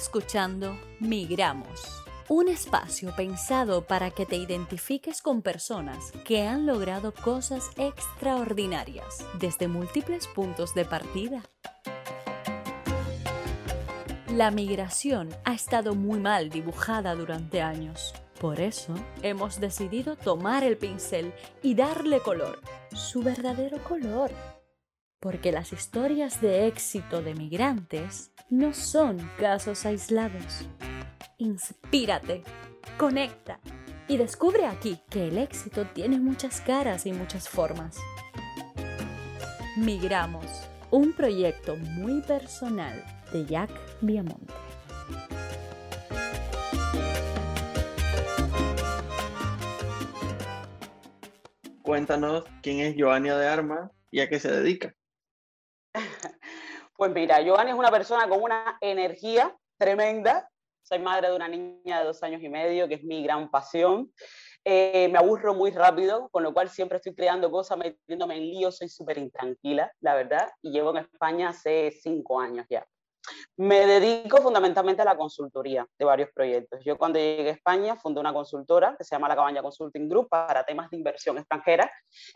escuchando Migramos, un espacio pensado para que te identifiques con personas que han logrado cosas extraordinarias desde múltiples puntos de partida. La migración ha estado muy mal dibujada durante años. Por eso hemos decidido tomar el pincel y darle color, su verdadero color porque las historias de éxito de migrantes no son casos aislados. Inspírate, conecta y descubre aquí que el éxito tiene muchas caras y muchas formas. Migramos, un proyecto muy personal de Jack Viamonte. Cuéntanos quién es Joania de Arma y a qué se dedica. Pues mira, Giovanni es una persona con una energía tremenda. Soy madre de una niña de dos años y medio, que es mi gran pasión. Eh, me aburro muy rápido, con lo cual siempre estoy creando cosas, metiéndome en líos, soy súper intranquila, la verdad, y llevo en España hace cinco años ya. Me dedico fundamentalmente a la consultoría de varios proyectos. Yo cuando llegué a España fundé una consultora que se llama La Cabaña Consulting Group para temas de inversión extranjera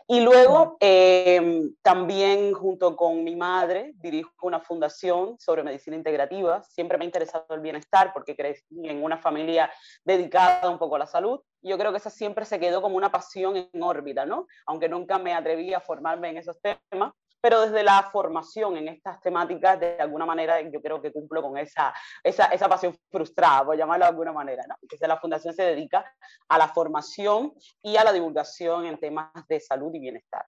y luego em, también junto con mi madre dirijo una fundación sobre medicina integrativa. Siempre me ha interesado el bienestar porque crecí en una familia dedicada un poco a la salud. Yo creo que esa siempre se quedó como una pasión en órbita, ¿no? Aunque nunca me atreví a formarme en esos temas, pero desde la formación en estas temáticas, de alguna manera yo creo que cumplo con esa, esa, esa pasión frustrada, por llamarlo de alguna manera. ¿no? Entonces la Fundación se dedica a la formación y a la divulgación en temas de salud y bienestar.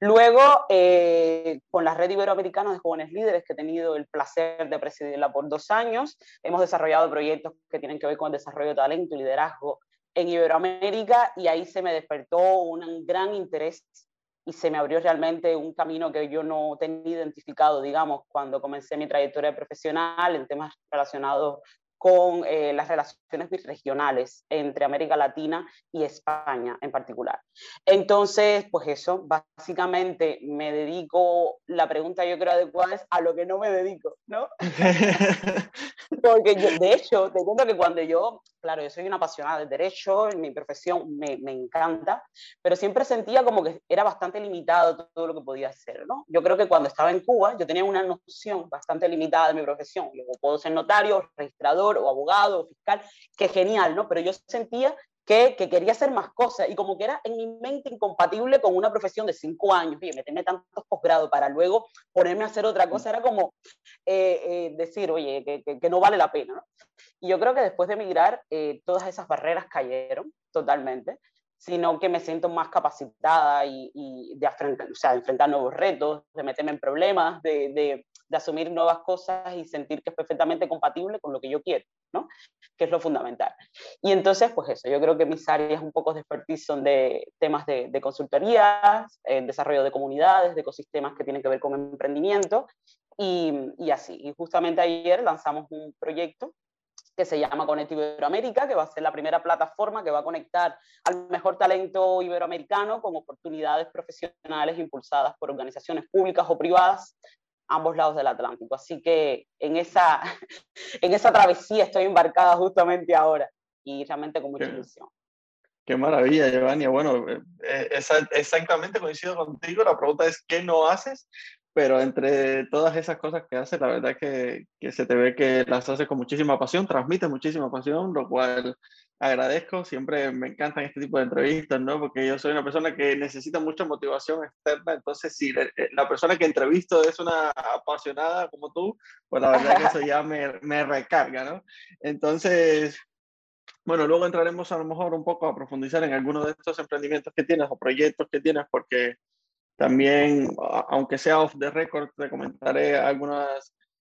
Luego, eh, con la Red Iberoamericana de Jóvenes Líderes, que he tenido el placer de presidirla por dos años, hemos desarrollado proyectos que tienen que ver con el desarrollo de talento y liderazgo en Iberoamérica y ahí se me despertó un gran interés y se me abrió realmente un camino que yo no tenía identificado, digamos, cuando comencé mi trayectoria profesional en temas relacionados con eh, las relaciones regionales entre América Latina y España en particular. Entonces, pues eso, básicamente me dedico, la pregunta yo creo adecuada es a lo que no me dedico, ¿no? Porque yo, de hecho, te cuento que cuando yo, claro, yo soy una apasionada del derecho, mi profesión me, me encanta, pero siempre sentía como que era bastante limitado todo lo que podía hacer, ¿no? Yo creo que cuando estaba en Cuba, yo tenía una noción bastante limitada de mi profesión. Yo puedo ser notario, registrador, o abogado o fiscal, que genial, ¿no? Pero yo sentía que, que, quería hacer más cosas y como que era en mi mente incompatible con una profesión de cinco años, y meterme tantos posgrados para luego ponerme a hacer otra cosa, era como eh, eh, decir, oye, que, que, no vale la pena. ¿no? Y yo creo que después de emigrar, eh, todas esas barreras cayeron totalmente, sino que me siento más capacitada y, y de, afrontar, o sea, enfrentar nuevos retos, de meterme en problemas, de, de de asumir nuevas cosas y sentir que es perfectamente compatible con lo que yo quiero, ¿no? Que es lo fundamental. Y entonces, pues eso, yo creo que mis áreas un poco de expertise son de temas de, de consultorías, eh, desarrollo de comunidades, de ecosistemas que tienen que ver con emprendimiento y, y así. Y justamente ayer lanzamos un proyecto que se llama Conect Iberoamérica, que va a ser la primera plataforma que va a conectar al mejor talento iberoamericano con oportunidades profesionales impulsadas por organizaciones públicas o privadas ambos lados del Atlántico. Así que en esa, en esa travesía estoy embarcada justamente ahora y realmente con mucha ilusión. Qué maravilla, Giovanni. Bueno, eh, eh, exactamente coincido contigo. La pregunta es, ¿qué no haces? Pero entre todas esas cosas que haces, la verdad que, que se te ve que las haces con muchísima pasión, transmites muchísima pasión, lo cual agradezco, siempre me encantan este tipo de entrevistas, ¿no? Porque yo soy una persona que necesita mucha motivación externa, entonces si la persona que entrevisto es una apasionada como tú, pues la verdad que eso ya me, me recarga, ¿no? Entonces, bueno, luego entraremos a lo mejor un poco a profundizar en algunos de estos emprendimientos que tienes o proyectos que tienes, porque también, aunque sea off the record, te comentaré algunas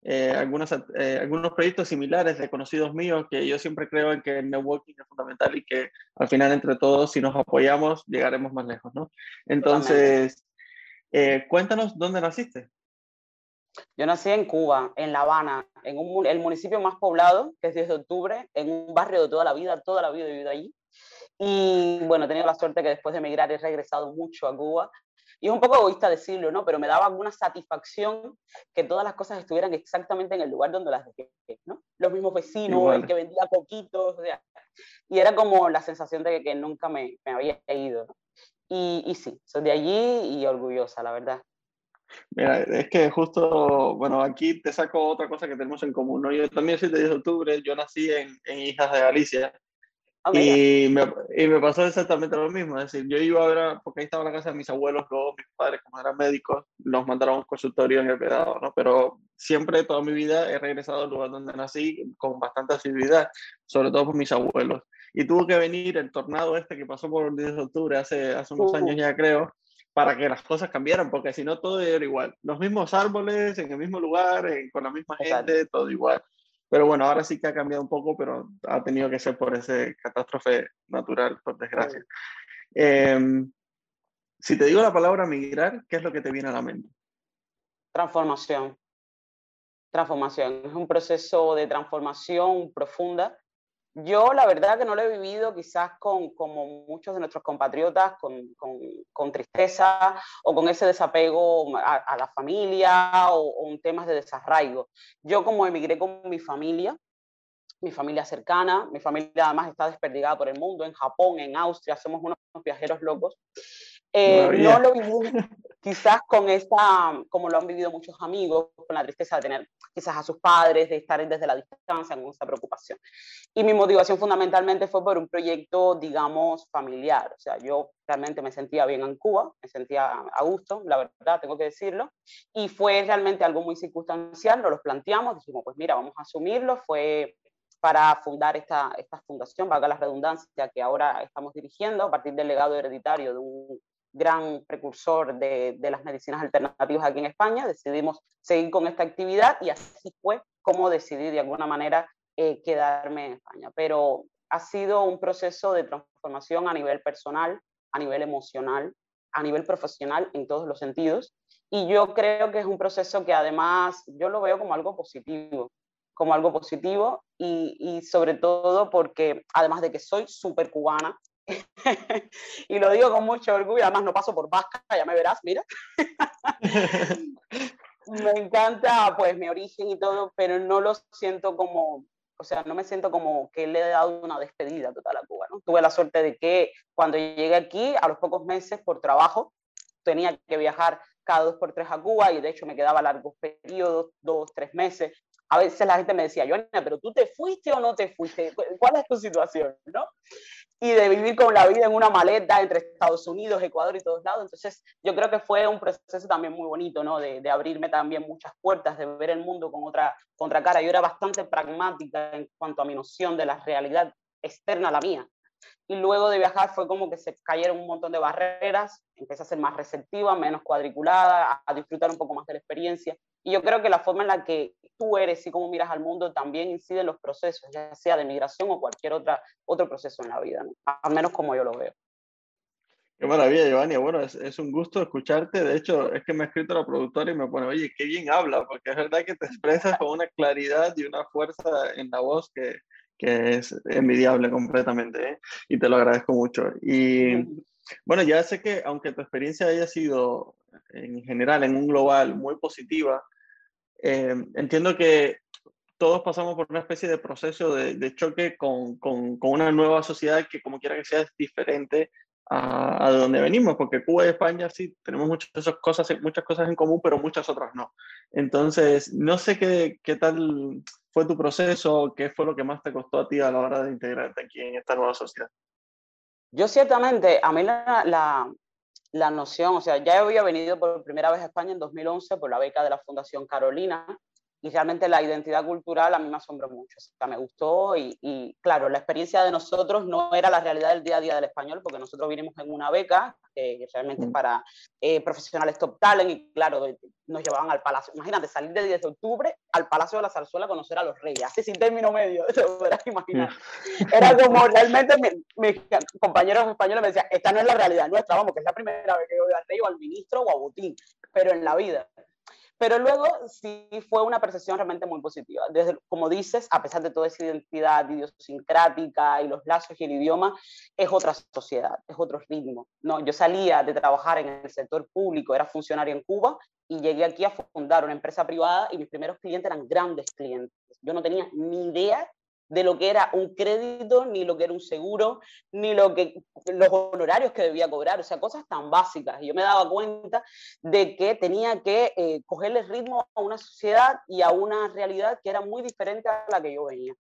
eh, algunos, eh, algunos proyectos similares de conocidos míos que yo siempre creo en que el networking es fundamental y que al final entre todos, si nos apoyamos, llegaremos más lejos, ¿no? Entonces, eh, cuéntanos dónde naciste. Yo nací en Cuba, en La Habana, en un, el municipio más poblado, que es 10 de octubre, en un barrio de toda la vida, toda la vida he vivido allí. Y bueno, he tenido la suerte que después de emigrar he regresado mucho a Cuba Y es un poco egoísta decirlo, ¿no? Pero me daba alguna satisfacción que todas las cosas estuvieran exactamente en el lugar donde las dejé, ¿no? Los mismos vecinos, el que vendía coquitos, o sea, y era como la sensación de que, nunca me, me había ido. Y, y sí, soy de allí y orgullosa, la verdad. Mira, es que justo, bueno, aquí te saco otra cosa que tenemos en común, ¿no? Yo también soy de 10 de octubre, yo nací en, en Hijas de Galicia, Ah, y, me, y, me, pasó exactamente lo mismo, es decir, yo iba a ver, porque ahí estaba la casa de mis abuelos, luego mis padres, como eran médicos, nos mandaron a un consultorio en el pedado, ¿no? Pero siempre, toda mi vida, he regresado al lugar donde nací con bastante asiduidad, sobre todo por mis abuelos. Y tuvo que venir el tornado este que pasó por el 10 de octubre hace, hace unos años ya creo, para que las cosas cambiaran, porque si no todo era igual. Los mismos árboles, en el mismo lugar, con la misma gente, todo igual. Pero bueno, ahora sí que ha cambiado un poco, pero ha tenido que ser por ese catástrofe natural, por desgracia. Em, si te digo la palabra migrar, ¿qué es lo que te viene a la mente? Transformación. Transformación. Es un proceso de transformación profunda yo la verdad que no lo he vivido quizás con, como muchos de nuestros compatriotas, con, con, con tristeza o con ese desapego a, la familia o, o, en temas de desarraigo. Yo como emigré con mi familia, mi familia cercana, mi familia además está desperdigada por el mundo, en Japón, en Austria, somos unos viajeros locos. Eh, no lo viví quizás con esta, como lo han vivido muchos amigos, con la tristeza de tener quizás a sus padres, de estar desde la distancia, con esa preocupación. Y mi motivación fundamentalmente fue por un proyecto, digamos, familiar. O sea, yo realmente me sentía bien en Cuba, me sentía a gusto, la verdad, tengo que decirlo. Y fue realmente algo muy circunstancial, nos lo planteamos, dijimos, pues mira, vamos a asumirlo. Fue para fundar esta, esta fundación, valga la redundancia, que ahora estamos dirigiendo a partir del legado hereditario de un gran precursor de, de, las medicinas alternativas aquí en España, decidimos seguir con esta actividad y así fue como decidí de alguna manera eh, quedarme en España. Pero ha sido un proceso de transformación a nivel personal, a nivel emocional, a nivel profesional en todos los sentidos. Y yo creo que es un proceso que además yo lo veo como algo positivo, como algo positivo y, y sobre todo porque además de que soy súper cubana, y lo digo con mucho orgullo, además no paso por vasca, ya me verás, mira. me encanta pues mi origen y todo, pero no lo siento como, o sea, no me siento como que le he dado una despedida total a Cuba, ¿no? Tuve la suerte de que cuando llegué aquí, a los pocos meses por trabajo, tenía que viajar cada dos por tres a Cuba y de hecho me quedaba largos periodos, dos, tres meses. A veces la gente me decía, Joana, pero tú te fuiste o no te fuiste, ¿cuál es tu situación? ¿no? y de vivir con la vida en una maleta entre Estados Unidos, Ecuador y todos lados. Entonces, yo creo que fue un proceso también muy bonito, ¿no? De, de abrirme también muchas puertas, de ver el mundo con otra, con otra cara. Yo era bastante pragmática en cuanto a mi noción de la realidad externa a la mía. Y luego de viajar fue como que se cayeron un montón de barreras, empecé a ser más receptiva, menos cuadriculada, a disfrutar un poco más de la experiencia. Y yo creo que la forma en la que tú eres y cómo miras al mundo también incide en los procesos, ya sea de migración o cualquier otra, otro proceso en la vida, ¿no? al menos como yo lo veo. Qué maravilla, Giovanni. Bueno, es, es, un gusto escucharte. De hecho, es que me ha escrito la productora y me pone, oye, qué bien habla, porque es verdad que te expresas con una claridad y una fuerza en la voz que, que es envidiable completamente. ¿eh? Y te lo agradezco mucho. Y bueno, ya sé que aunque tu experiencia haya sido en general, en un global, muy positiva, eh, entiendo que todos pasamos por una especie de proceso de, de choque con, con, con, una nueva sociedad que como quiera que sea es diferente a, a donde venimos, porque Cuba y España sí tenemos muchas cosas, muchas cosas en común, pero muchas otras no. Entonces, no sé qué, qué tal fue tu proceso, qué fue lo que más te costó a ti a la hora de integrarte aquí en esta nueva sociedad. Yo ciertamente, a mí la, la, la noción, o sea, ya había venido por primera vez a España en 2011 por la beca de la Fundación Carolina, y realmente la identidad cultural a mí me asombró mucho, o sea, me gustó y, y, claro, la experiencia de nosotros no era la realidad del día a día del español, porque nosotros vinimos en una beca que realmente es mm. para eh, profesionales top talent y claro, nos llevaban al Palacio, imagínate, salir de 10 de octubre al Palacio de la Zarzuela a conocer a los reyes, así sin término medio, te podrás imaginar. Mm. Era como realmente mis compañeros españoles me decían, esta no es la realidad nuestra, vamos, que es la primera vez que voy al rey o al ministro o a Botín, pero en la vida. Pero luego sí fue una percepción realmente muy positiva. Desde, como dices, a pesar de toda esa identidad idiosincrática y los lazos y el idioma, es otra sociedad, es otro ritmo. ¿no? Yo salía de trabajar en el sector público, era funcionario en Cuba y llegué aquí a fundar una empresa privada y mis primeros clientes eran grandes clientes. Yo no tenía ni idea de lo que era un crédito, ni lo que era un seguro, ni lo que, los honorarios que debía cobrar, o sea, cosas tan básicas. Yo me daba cuenta de que tenía que eh, cogerle ritmo a una sociedad y a una realidad que era muy diferente a la que yo venía.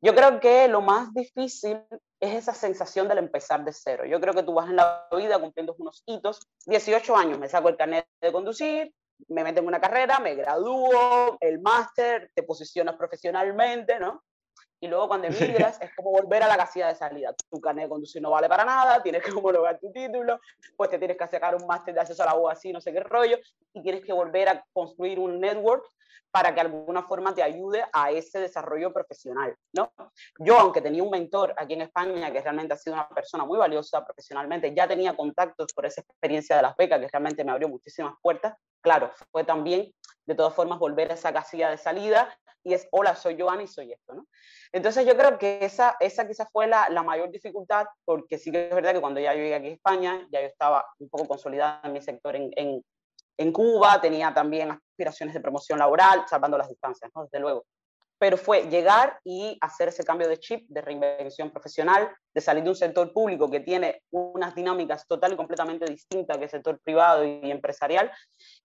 Yo creo que lo más difícil es esa sensación del empezar de cero. Yo creo que tú vas en la vida cumpliendo unos hitos. 18 años, me saco el carnet de conducir, me meto en una carrera, me gradúo, el máster, te posicionas profesionalmente, ¿no? Y luego cuando emigras es como volver a la casilla de salida. Tu carnet de conducir no vale para nada, tienes que homologar tu título, pues te tienes que sacar un máster de acceso a la U así, no sé qué rollo, y tienes que volver a construir un network para que de alguna forma te ayude a ese desarrollo profesional, ¿no? Yo, aunque tenía un mentor aquí en España, que realmente ha sido una persona muy valiosa profesionalmente, ya tenía contactos por esa experiencia de las becas, que realmente me abrió muchísimas puertas, claro, fue también, de todas formas, volver a esa casilla de salida y es, hola, soy Joana y soy esto, ¿no? Entonces yo creo que esa, esa quizás fue la, la, mayor dificultad, porque sí que es verdad que cuando ya yo llegué aquí a España, ya yo estaba un poco consolidada en mi sector en, en, en Cuba, tenía también aspiraciones de promoción laboral, salvando las distancias, ¿no? Desde luego pero fue llegar y hacer ese cambio de chip, de reinvención profesional, de salir de un sector público que tiene unas dinámicas total y completamente distintas que el sector privado y empresarial,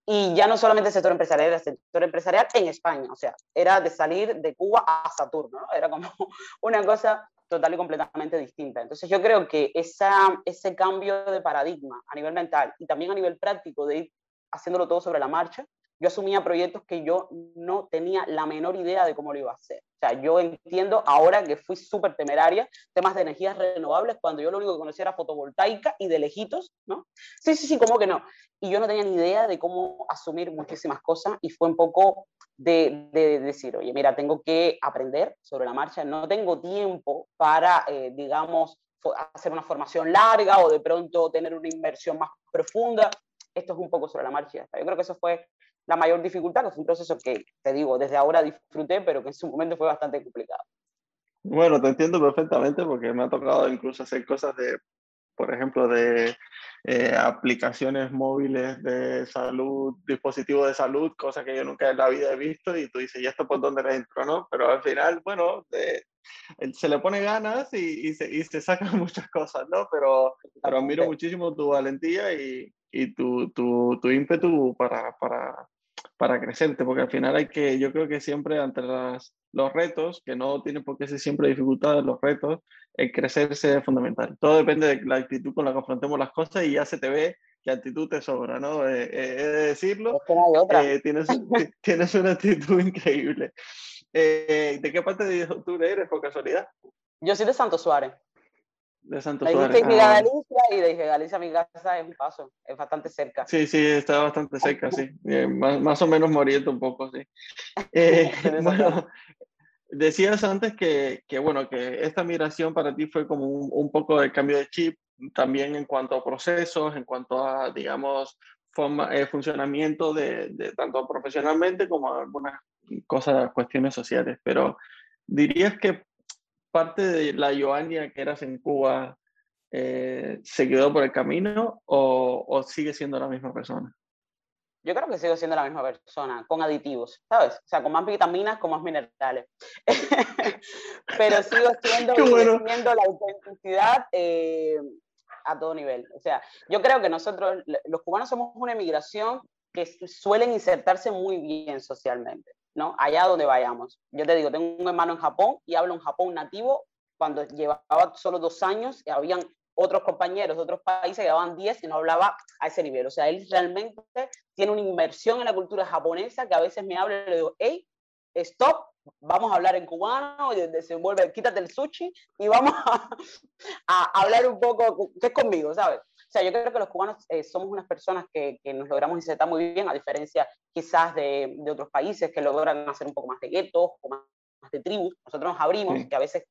y ya no solamente el sector empresarial, era el sector empresarial en España, o sea, era de salir de Cuba a Saturno, ¿no? era como una cosa total y completamente distinta. Entonces yo creo que esa, ese cambio de paradigma a nivel mental y también a nivel práctico de ir haciéndolo todo sobre la marcha, yo asumía proyectos que yo no tenía la menor idea de cómo lo iba a hacer. O sea, yo entiendo ahora que fui súper temeraria, temas de energías renovables, cuando yo lo único que conocía era fotovoltaica y de lejitos, ¿no? Sí, sí, sí, como que no. Y yo no tenía ni idea de cómo asumir muchísimas cosas y fue un poco de, de decir, oye, mira, tengo que aprender sobre la marcha, no tengo tiempo para, eh, digamos, hacer una formación larga o de pronto tener una inversión más profunda. Esto es un poco sobre la marcha. Yo creo que eso fue la mayor dificultad, que fue un proceso que, te digo, desde ahora disfruté, pero que en su momento fue bastante complicado. Bueno, te entiendo perfectamente porque me ha tocado incluso hacer cosas de, por ejemplo, de eh, aplicaciones móviles de salud, dispositivos de salud, cosas que yo nunca en la vida he visto y tú dices, ¿y esto por dónde le entro? ¿no? Pero al final, bueno, se le pone ganas y, y, se, y, se, sacan muchas cosas, ¿no? Pero, pero admiro muchísimo tu valentía y, y tu, tu, tu ímpetu para, para, para crecerte, porque al final hay que, yo creo que siempre ante las, los retos, que no tienen por qué ser siempre dificultades, los retos, el crecerse es fundamental. Todo depende de la actitud con la que afrontemos las cosas y ya se te ve que actitud te sobra, ¿no? Eh, eh, he de decirlo, eh, tienes, tienes una actitud increíble. ¿De qué parte de octubre eres, por casualidad? Yo soy de Santo Suárez de Santo Suárez. Ah. Galicia y de Galicia a mi casa es un paso, es bastante cerca. Sí, sí, está bastante cerca, sí. Eh, más, más, o menos moriendo un poco, sí. Eh, bueno, decías antes que, que, bueno, que esta migración para ti fue como un, un, poco de cambio de chip, también en cuanto a procesos, en cuanto a, digamos, forma, eh, funcionamiento de, de, tanto profesionalmente como algunas cosas, cuestiones sociales, pero dirías que parte de la Joania que eras en Cuba eh, se quedó por el camino o, o, sigue siendo la misma persona? Yo creo que sigo siendo la misma persona, con aditivos, ¿sabes? O sea, con más vitaminas, con más minerales. Pero sigo siendo, bueno. la autenticidad eh, a todo nivel. O sea, yo creo que nosotros, los cubanos, somos una emigración que suelen insertarse muy bien socialmente. ¿No? Allá donde vayamos. Yo te digo, tengo un hermano en Japón y hablo en Japón nativo. Cuando llevaba solo dos años, habían otros compañeros de otros países que llevaban 10 y no hablaba a ese nivel. O sea, él realmente tiene una inmersión en la cultura japonesa que a veces me habla y le digo, hey, stop, vamos a hablar en cubano, y desenvuelve, quítate el sushi y vamos a, a hablar un poco, ¿qué es conmigo, sabes? Sea, yo creo que los cubanos eh, somos unas personas que, que, nos logramos insertar muy bien, a diferencia quizás de, de, otros países que logran hacer un poco más de guetos o más, más de tribus. Nosotros nos abrimos, sí. que a veces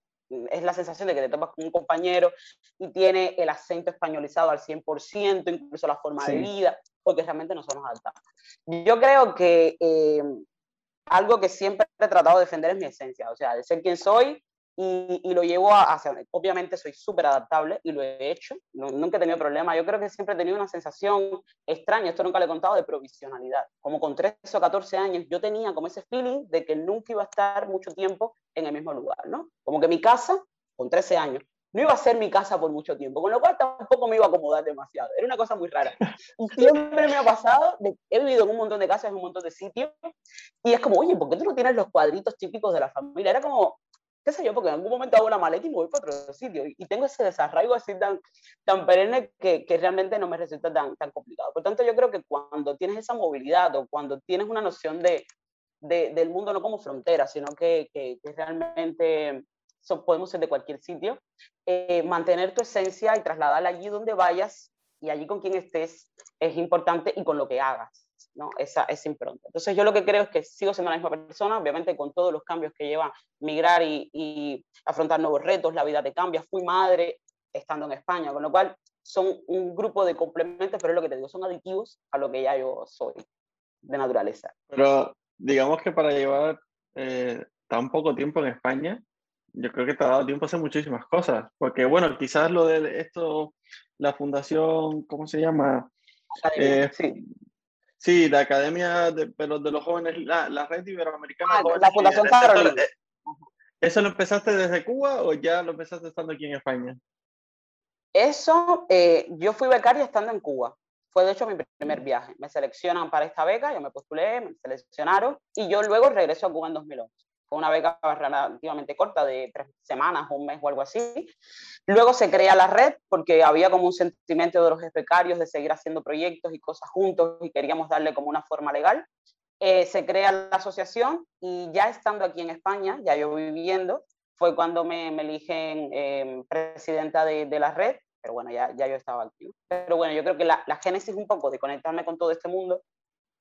es la sensación de que te topas con un compañero y tiene el acento españolizado al 100%, incluso la forma de vida, porque realmente no somos adaptados. Yo creo que eh, algo que siempre he tratado de defender es mi esencia, o sea, de ser quien soy y, y lo llevo a, hacer. Obviamente soy súper adaptable y lo he hecho, nunca he tenido problema. Yo creo que siempre he tenido una sensación extraña, esto nunca le he contado, de provisionalidad. Como con 13 o 14 años yo tenía como ese feeling de que nunca iba a estar mucho tiempo en el mismo lugar, ¿no? Como que mi casa, con 13 años, no iba a ser mi casa por mucho tiempo, con lo cual tampoco me iba a acomodar demasiado. Era una cosa muy rara. Y siempre me ha pasado, he vivido en un montón de casas, en un montón de sitios, y es como, oye, ¿por qué tú no tienes los cuadritos típicos de la familia? Era como, qué sé yo, porque en algún momento hago una maleta y me voy para otro sitio. Y tengo ese desarraigo así tan, tan perenne que, que realmente no me resulta tan, tan complicado. Por tanto, yo creo que cuando tienes esa movilidad o cuando tienes una noción de, de del mundo no como frontera, sino que, que, realmente podemos ser de cualquier sitio, eh, mantener tu esencia y trasladarla allí donde vayas y allí con quien estés es importante y con lo que hagas, ¿no? Esa, esa impronta. Entonces yo lo que creo es que sigo siendo la misma persona, obviamente con todos los cambios que lleva migrar y, y afrontar nuevos retos, la vida te cambia, fui madre estando en España, con lo cual son un grupo de complementos, pero es lo que te digo, son aditivos a lo que ya yo soy de naturaleza. Pero digamos que para llevar eh, tan poco tiempo en España, yo creo que te ha dado tiempo a hacer muchísimas cosas, porque bueno, quizás lo de esto, la fundación, ¿cómo se llama? Eh, sí. Sí. la Academia de, pero de los Jóvenes, la, la Red Iberoamericana. Ah, la Fundación Carolina. Eh, ¿Eso lo empezaste desde Cuba o ya lo empezaste estando aquí en España? Eso, eh, yo fui becaria estando en Cuba. Fue de hecho mi primer viaje. Me seleccionan para esta beca, yo me postulé, me seleccionaron y yo luego regreso a Cuba en 2011 una beca relativamente corta, de tres semanas, un mes o algo así. Luego se crea la red porque había como un sentimiento de los becarios de seguir haciendo proyectos y cosas juntos y queríamos darle como una forma legal. Eh, se crea la asociación y ya estando aquí en España, ya yo viviendo, fue cuando me, me eligen eh, presidenta de, de, la red, pero bueno, ya, ya yo estaba aquí. Pero bueno, yo creo que la, la génesis un poco de conectarme con todo este mundo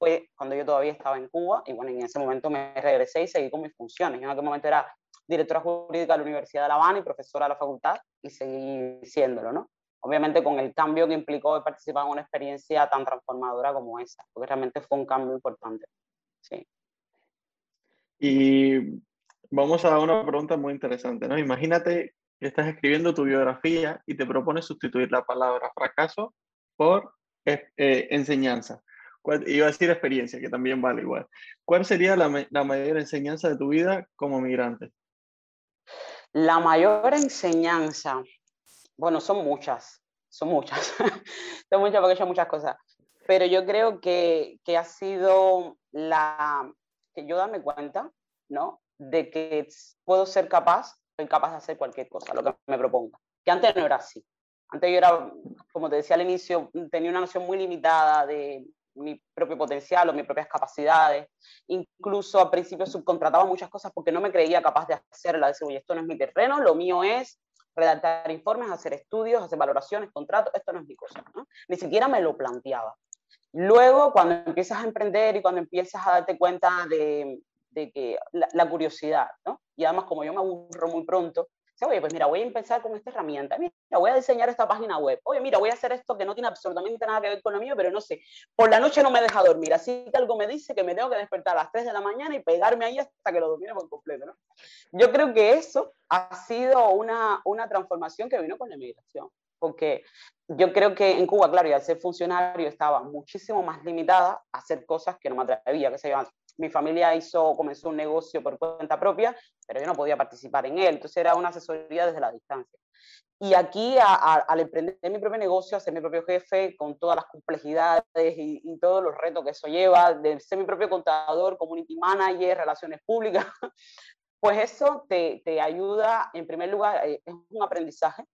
fue cuando yo todavía estaba en Cuba y bueno, en ese momento me regresé y seguí con mis funciones. Yo en aquel momento era directora jurídica de la Universidad de La Habana y profesora de la facultad y seguí siéndolo, ¿no? Obviamente con el cambio que implicó participar en una experiencia tan transformadora como esa, porque realmente fue un cambio importante. Sí. Y vamos a una pregunta muy interesante, ¿no? Imagínate que estás escribiendo tu biografía y te propones sustituir la palabra fracaso por eh, enseñanza iba a decir experiencia, que también vale igual. ¿Cuál sería la, mayor enseñanza de tu vida como migrante? La mayor enseñanza, bueno, son muchas, son muchas, son muchas porque hecho muchas cosas, pero yo creo que, que ha sido la, que yo darme cuenta, ¿no? De que puedo ser capaz, soy capaz de hacer cualquier cosa, lo que me proponga. Que antes no era así. Antes yo era, como te decía al inicio, tenía una noción muy limitada de, mi propio potencial o mis propias capacidades. Incluso al principio subcontrataba muchas cosas porque no me creía capaz de hacerla. Decir, oye, esto no es mi terreno, lo mío es redactar informes, hacer estudios, hacer valoraciones, contratos, esto no es mi cosa. Ni siquiera me lo planteaba. Luego, cuando empiezas a emprender y cuando empiezas a darte cuenta de, de que la, curiosidad. Y además, como yo me aburro muy pronto, oye, pues mira, voy a empezar con esta herramienta, mira, voy a diseñar esta página web, oye, mira, voy a hacer esto que no tiene absolutamente nada que ver con lo mío, pero no sé, por la noche no me deja dormir, así que algo me dice que me tengo que despertar a las 3 de la mañana y pegarme ahí hasta que lo domine por completo, ¿no? Yo creo que eso ha sido una, una transformación que vino con la inmigración, porque yo creo que en Cuba, claro, y al ser funcionario estaba muchísimo más limitada a hacer cosas que no me atrevía, que se mi familia hizo, comenzó un negocio por cuenta propia, pero yo no podía participar en él, entonces era una asesoría desde la distancia. Y aquí, a, a, al emprender mi propio negocio, ser mi propio jefe, con todas las complejidades y, y, todos los retos que eso lleva, de ser mi propio contador, community manager, relaciones públicas, pues eso te, te ayuda, en primer lugar, eh, es un aprendizaje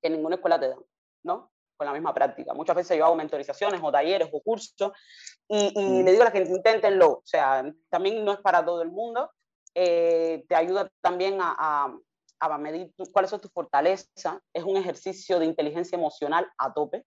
que ninguna escuela te da, ¿no? Con la misma práctica. Muchas veces yo hago mentorizaciones o talleres o cursos y, y le digo a la gente, inténtenlo. O sea, también no es para todo el mundo. Eh, te ayuda también a, a, a medir tu, cuáles son tus fortalezas. Es un ejercicio de inteligencia emocional a tope,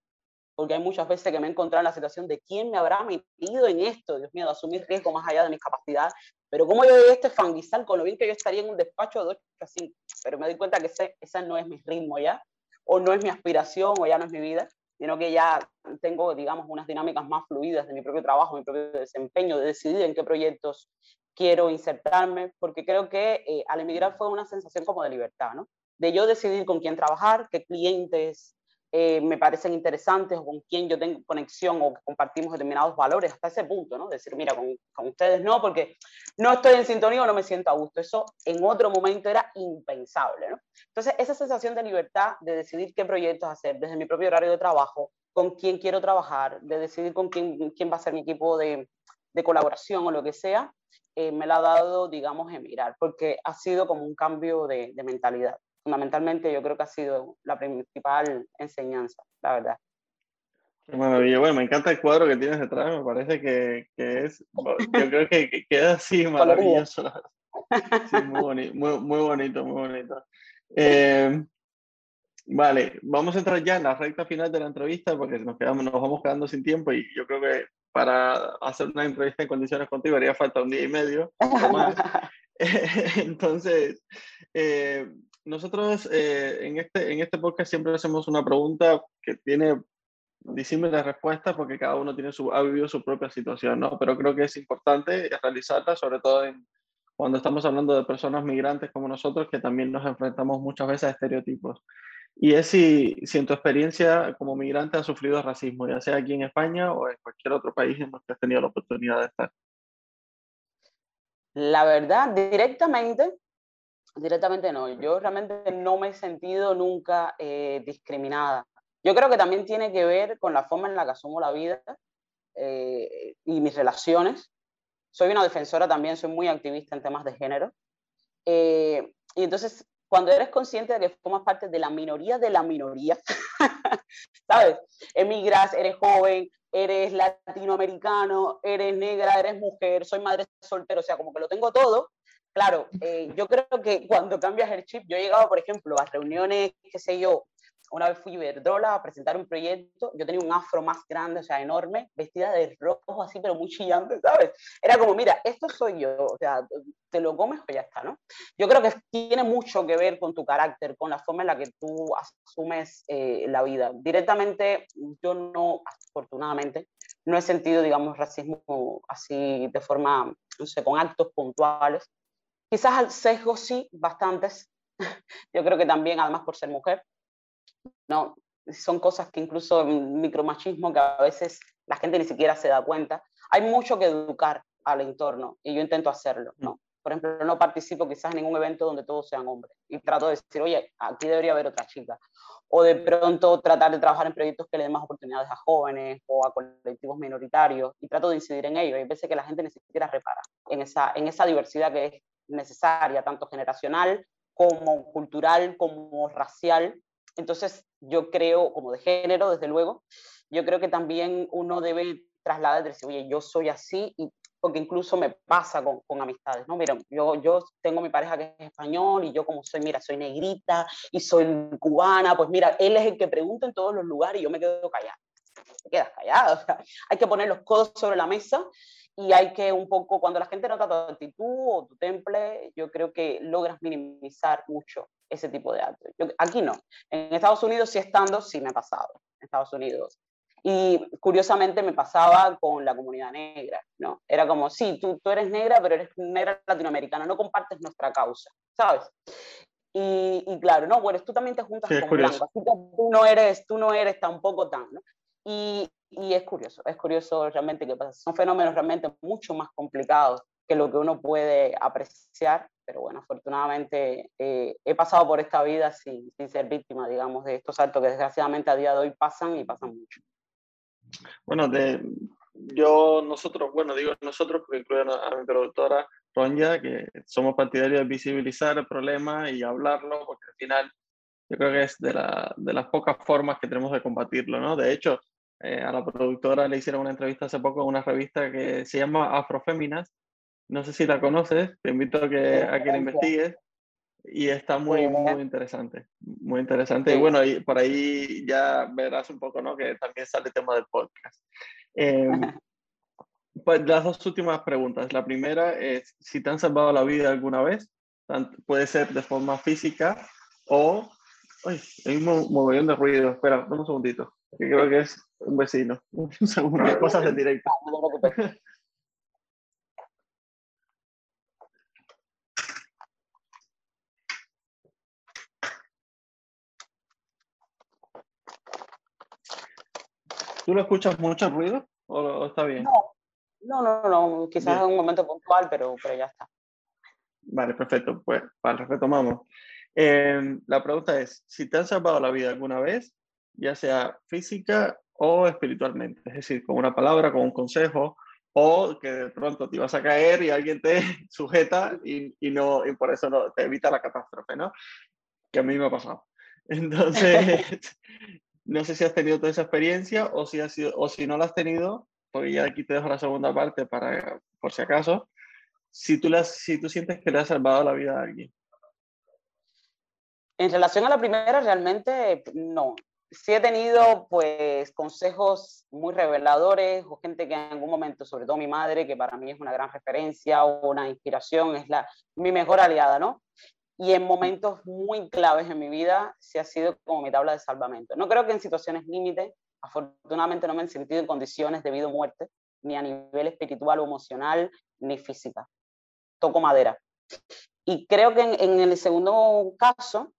porque hay muchas veces que me he encontrado en la situación de quién me habrá metido en esto, Dios mío, de asumir riesgo más allá de mis capacidades, pero cómo yo de este fangizar con lo bien que yo estaría en un despacho de 8 a 5, pero me doy cuenta que ese, esa no es mi ritmo ya, o no es mi aspiración, o ya no es mi vida, sino que ya tengo, digamos, unas dinámicas más fluidas de mi propio trabajo, mi propio desempeño, de decidir en qué proyectos quiero insertarme, porque creo que eh, al emigrar fue una sensación como de libertad, ¿no? De yo decidir con quién trabajar, qué clientes eh, me parecen interesantes o con quién yo tengo conexión o compartimos determinados valores hasta ese punto, ¿no? Decir, mira, con, con, ustedes no, porque no estoy en sintonía o no me siento a gusto. Eso en otro momento era impensable, ¿no? Entonces, esa sensación de libertad de decidir qué proyectos hacer desde mi propio horario de trabajo, con quién quiero trabajar, de decidir con quién, quién va a ser mi equipo de, de colaboración o lo que sea, eh, me la ha dado, digamos, Emirar, porque ha sido como un cambio de mentalidad fundamentalmente yo creo que ha sido la principal enseñanza, la verdad. Qué maravilla. Bueno, me encanta el cuadro que tienes detrás, me parece que, que es, yo creo que, queda así maravilloso. Sí, muy, bonito, muy, muy, bonito, muy bonito. Eh, vale, vamos a entrar ya en la recta final de la entrevista porque nos, quedamos, nos vamos quedando sin tiempo y yo creo que para hacer una entrevista en condiciones contigo haría falta un día y medio. Más. Entonces, eh, nosotros eh, en, este, en este podcast siempre hacemos una pregunta que tiene disímiles respuestas porque cada uno tiene su, ha vivido su propia situación, ¿no? Pero creo que es importante realizarla, sobre todo en, cuando estamos hablando de personas migrantes como nosotros, que también nos enfrentamos muchas veces a estereotipos. Y es si, si en tu experiencia como migrante has sufrido racismo, ya sea aquí en España o en cualquier otro país en el que has tenido la oportunidad de estar. La verdad, directamente Directamente no, yo realmente no me he sentido nunca eh, discriminada. Yo creo que también tiene que ver con la forma en la que asumo la vida eh, y mis relaciones. Soy una defensora también, soy muy activista en temas de género. Eh, y entonces, cuando eres consciente de que formas parte de la minoría de la minoría, ¿sabes? Emigras, eres joven, eres latinoamericano, eres negra, eres mujer, soy madre soltera, o sea, como que lo tengo todo, Claro, eh, yo creo que cuando cambias el chip, yo he llegado, por ejemplo, a reuniones, qué sé yo, una vez fui a Iberdrola a presentar un proyecto, yo tenía un afro más grande, o sea, enorme, vestida de rojo así, pero muy chillante, ¿sabes? Era como, mira, esto soy yo, o sea, te lo comes pues ya está, ¿no? Yo creo que tiene mucho que ver con tu carácter, con la forma en la que tú asumes eh, la vida. Directamente, yo no, afortunadamente, no he sentido, digamos, racismo así de forma, no sé, con actos puntuales, Quizás al sesgo sí, bastantes. Yo creo que también, además por ser mujer, no, son cosas que incluso micromachismo que a veces la gente ni siquiera se da cuenta. Hay mucho que educar al entorno y yo intento hacerlo, ¿no? Por ejemplo, no participo quizás en ningún evento donde todos sean hombres y trato de decir, oye, aquí debería haber otra chica. O de pronto tratar de trabajar en proyectos que le den más oportunidades a jóvenes o a colectivos minoritarios y trato de incidir en ello. Hay veces que la gente ni siquiera repara en esa, en esa diversidad que es necesaria, tanto generacional como cultural, como racial. Entonces, yo creo, como de género, desde luego, yo creo que también uno debe trasladar, decir, oye, yo soy así, y, porque incluso me pasa con, con, amistades, ¿no? Mira, yo, yo tengo mi pareja que es español y yo como soy, mira, soy negrita y soy cubana, pues mira, él es el que pregunta en todos los lugares y yo me quedo callada. Te quedas callada, hay que poner los codos sobre la mesa y hay que un poco, cuando la gente nota tu actitud o tu temple, yo creo que logras minimizar mucho ese tipo de actos. aquí no. En Estados Unidos, sí estando, sí me ha pasado. En Estados Unidos. Y curiosamente me pasaba con la comunidad negra, ¿no? Era como, sí, tú, tú eres negra, pero eres negra latinoamericana, no compartes nuestra causa, ¿sabes? Y, y claro, no, bueno, tú también te juntas con blancos, tú no eres, tú no eres tampoco tan, ¿no? Y, y es curioso, es curioso realmente que pasa. Son fenómenos realmente mucho más complicados que lo que uno puede apreciar, pero bueno, afortunadamente eh, he pasado por esta vida sin, sin, ser víctima, digamos, de estos actos que desgraciadamente a día de hoy pasan y pasan mucho. Bueno, de, yo, nosotros, bueno, digo nosotros porque incluyo a, mi productora Ronja, que somos partidarios de visibilizar el problema y hablarlo, porque al final yo creo que es de, la, de las pocas formas que tenemos de combatirlo, ¿no? De hecho, eh, a la productora le hicieron una entrevista hace poco en una revista que se llama Afroféminas. No sé si la conoces, te invito a que, a que la investigues. y está muy, muy interesante, muy interesante. Y bueno, y por ahí ya verás un poco, ¿no? Que también sale el tema del podcast. Em, pues las dos últimas preguntas. La primera es si te han salvado la vida alguna vez, puede ser de forma física o... Ay, hay un mogollón de ruido. Espera, un segundito. Que creo que es un vecino. Un segundo, cosas en directo. ¿Tú lo escuchas mucho ruido o, está bien? No, no, no, quizás en un momento puntual, pero, pero ya está. Vale, perfecto. Pues vale, retomamos. Em, la pregunta es, si te han salvado la vida alguna vez, ya sea física o espiritualmente, es decir, con una palabra, con un consejo, o que de pronto te ibas a caer y alguien te sujeta y, y no, y por eso no, te evita la catástrofe, ¿no? Que a mí me ha pasado. Entonces, no sé si has tenido toda esa experiencia o si, has sido, o si no la has tenido, porque ya aquí te dejo la segunda parte para, por si acaso, si tú, las, si tú sientes que le has salvado la vida a alguien. En relación a la primera, realmente no. Sí he tenido pues consejos muy reveladores o gente que en algún momento, sobre todo mi madre, que para mí es una gran referencia o una inspiración, es la, mi mejor aliada, ¿no? y en momentos muy claves en mi vida se ha sido como mi tabla de salvamento. No creo que en situaciones límite, afortunadamente no me he sentido en condiciones de vida o muerte, ni a nivel espiritual o emocional, ni física. Toco madera. Y creo que en, el segundo caso,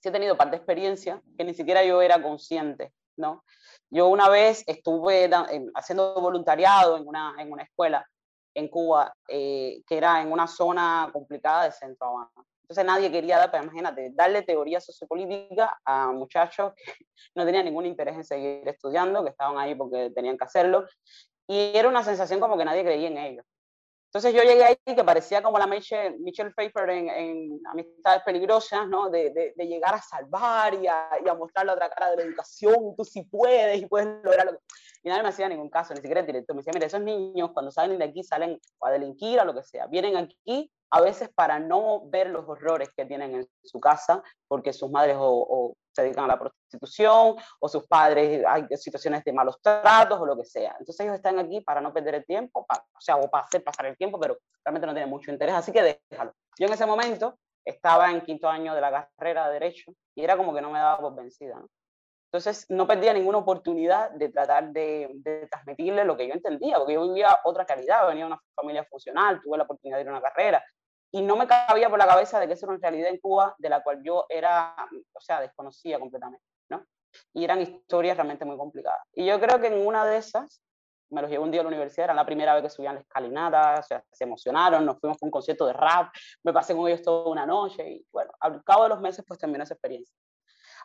sí he tenido parte de experiencia que ni siquiera yo era consciente, ¿no? Yo una vez estuve haciendo voluntariado en una, en una escuela en Cuba, eh, que era en una zona complicada de Centro Habana. Entonces nadie quería dar, pero imagínate, darle teoría sociopolítica a muchachos que no tenían ningún interés en seguir estudiando, que estaban ahí porque tenían que hacerlo, y era una sensación como que nadie creía en ellos. Entonces yo llegué ahí que parecía como la Michelle, Michelle Pfeiffer en, en, Amistades Peligrosas, ¿no? De, de, de, llegar a salvar y a, y a mostrar la otra cara de la educación, tú sí puedes y puedes lograrlo. Y nadie me hacía ningún caso, ni siquiera el director. Me decía, mira, esos niños cuando salen de aquí salen a delinquir o lo que sea. Vienen aquí a veces para no ver los horrores que tienen en su casa, porque sus madres o, se dedican a la prostitución, o sus padres hay situaciones de malos tratos o lo que sea. Entonces ellos están aquí para no perder el tiempo, o sea, o para hacer pasar el tiempo, pero realmente no tienen mucho interés, así que déjalo. Yo en ese momento estaba en quinto año de la carrera de Derecho y era como que no me daba por vencida. ¿no? Entonces no perdía ninguna oportunidad de tratar de, transmitirle lo que yo entendía, porque yo vivía otra calidad, venía de una familia funcional, tuve la oportunidad de ir a una carrera, y no me cabía por la cabeza de que eso era una realidad en Cuba de la cual yo era, o sea, desconocía completamente, ¿no? Y eran historias realmente muy complicadas. Y yo creo que en una de esas, me los llevé un día a la universidad, era la primera vez que subían la escalinata, o sea, se emocionaron, nos fuimos a un concierto de rap, me pasé con ellos toda una noche y bueno, al cabo de los meses pues terminó esa experiencia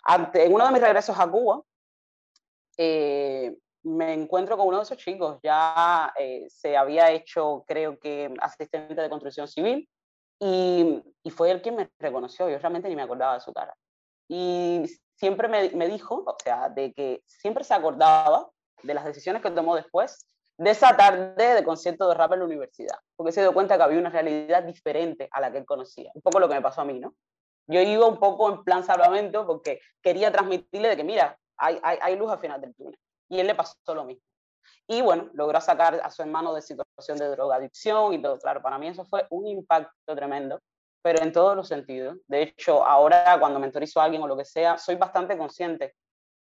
en uno de mis regresos a Cuba, eh, me encuentro con uno de esos chicos, ya eh, se había hecho, creo que, asistente de construcción civil, y, y, fue él quien me reconoció, yo realmente ni me acordaba de su cara. Y siempre me, me, dijo, o sea, de que siempre se acordaba de las decisiones que tomó después de esa tarde de concierto de rap en la universidad, porque se dio cuenta que había una realidad diferente a la que él conocía, un poco lo que me pasó a mí, ¿no? Yo iba un poco en plan salvamento porque quería transmitirle de que, mira, hay, hay, hay luz al final del túnel. Y él le pasó lo mismo. Y bueno, logró sacar a su hermano de situación de drogadicción y todo. Claro, para mí eso fue un impacto tremendo, pero en todos los sentidos. De hecho, ahora cuando mentorizo a alguien o lo que sea, soy bastante consciente.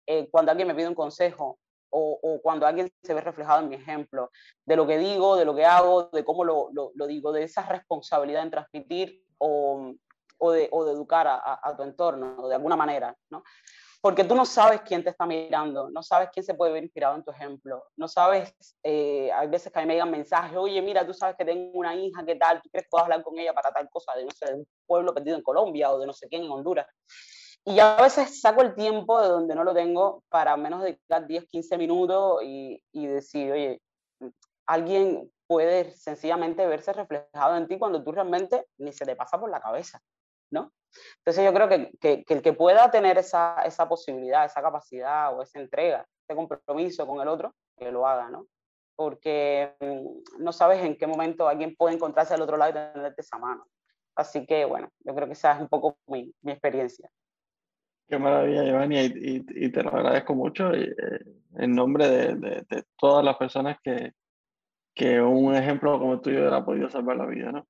Eh, cuando alguien me pide un consejo o, o, cuando alguien se ve reflejado en mi ejemplo, de lo que digo, de lo que hago, de cómo lo, lo, lo digo, de esa responsabilidad en transmitir o, o de, o de educar a, a, tu entorno de alguna manera, ¿no? Porque tú no sabes quién te está mirando, no sabes quién se puede ver inspirado en tu ejemplo, no sabes, eh, hay veces que a mí me llegan mensajes, oye, mira, tú sabes que tengo una hija, ¿qué tal? ¿Tú crees que puedo hablar con ella para tal cosa de, no sé, de un pueblo perdido en Colombia o de no sé quién en Honduras? Y a veces saco el tiempo de donde no lo tengo para menos dedicar 10, 15 minutos y, y decir, oye, alguien puede sencillamente verse reflejado en ti cuando tú realmente ni se te pasa por la cabeza. ¿no? Entonces yo creo que, que, el que pueda tener esa, esa, posibilidad, esa capacidad o esa entrega, ese compromiso con el otro, que lo haga, ¿no? Porque mm, no sabes en qué momento alguien puede encontrarse al otro lado y tenerte esa mano. Así que bueno, yo creo que esa es un poco mi, mi experiencia. Qué maravilla, Giovanni, y, y, te lo agradezco mucho eh, en nombre de, de, de, todas las personas que, que un ejemplo como el tuyo ha podido salvar la vida, ¿no?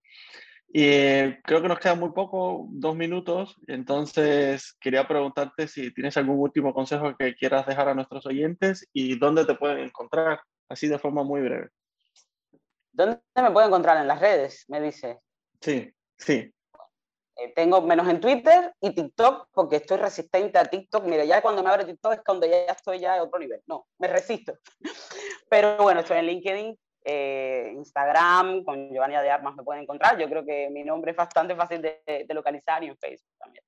Y eh, creo que nos queda muy poco, dos minutos, entonces quería preguntarte si tienes algún último consejo que quieras dejar a nuestros oyentes y dónde te pueden encontrar, así de forma muy breve. ¿Dónde me pueden encontrar? En las redes, me dice. Sí, sí. Eh, tengo menos en Twitter y TikTok, porque estoy resistente a TikTok. Mira, ya cuando me abre TikTok es cuando ya estoy ya a otro nivel. No, me resisto. Pero bueno, estoy en LinkedIn, eh, Instagram, con Giovanni de Armas me pueden encontrar. Yo creo que mi nombre es bastante fácil de, de localizar y en Facebook también.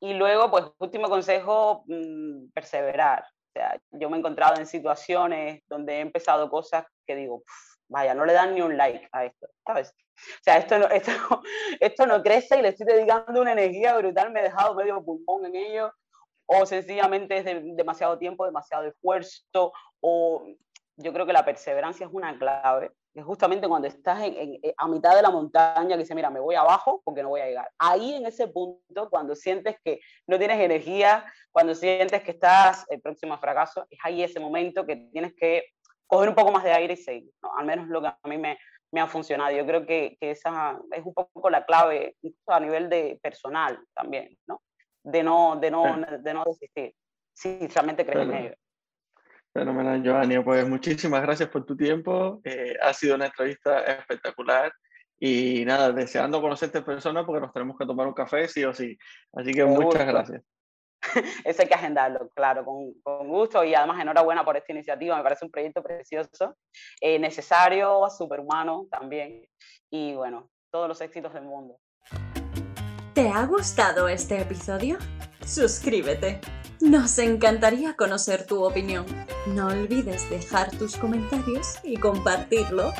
Y luego, pues, último consejo, mmm, perseverar. O sea, yo me he encontrado en situaciones donde he empezado cosas que digo, vaya, no le dan ni un like a esto, ¿sabes? O sea, esto no, esto, esto no crece y le estoy dedicando una energía brutal, me he dejado medio pulmón en ello, o sencillamente es de, demasiado tiempo, demasiado esfuerzo, o yo creo que la perseverancia es una clave. Es justamente cuando estás en, en, eh, a mitad de la montaña que dices, mira, me voy abajo porque no voy a llegar. Ahí en ese punto, cuando sientes que no tienes energía, cuando sientes que estás el próximo a fracaso, es ahí ese momento que tienes que coger un poco más de aire y seguir. ¿no? Al menos lo que a mí me, me ha funcionado. Yo creo que, que, esa es un poco la clave a nivel de personal también, ¿no? De no, de no, sí. de no desistir, si realmente crees en ello. Fenomenal, Giovanni. Pues muchísimas gracias por tu tiempo. Eh, ha sido una entrevista espectacular. Y nada, deseando conocerte en persona porque nos tenemos que tomar un café, sí o sí. Así que muchas gusto. gracias. Eso hay que agendarlo, claro, con, con, gusto. Y además, enhorabuena por esta iniciativa. Me parece un proyecto precioso, eh, necesario, superhumano también. Y bueno, todos los éxitos del mundo. ¿Te ha gustado este episodio? Suscríbete. Nos encantaría conocer tu opinión. No olvides dejar tus comentarios y compartirlo.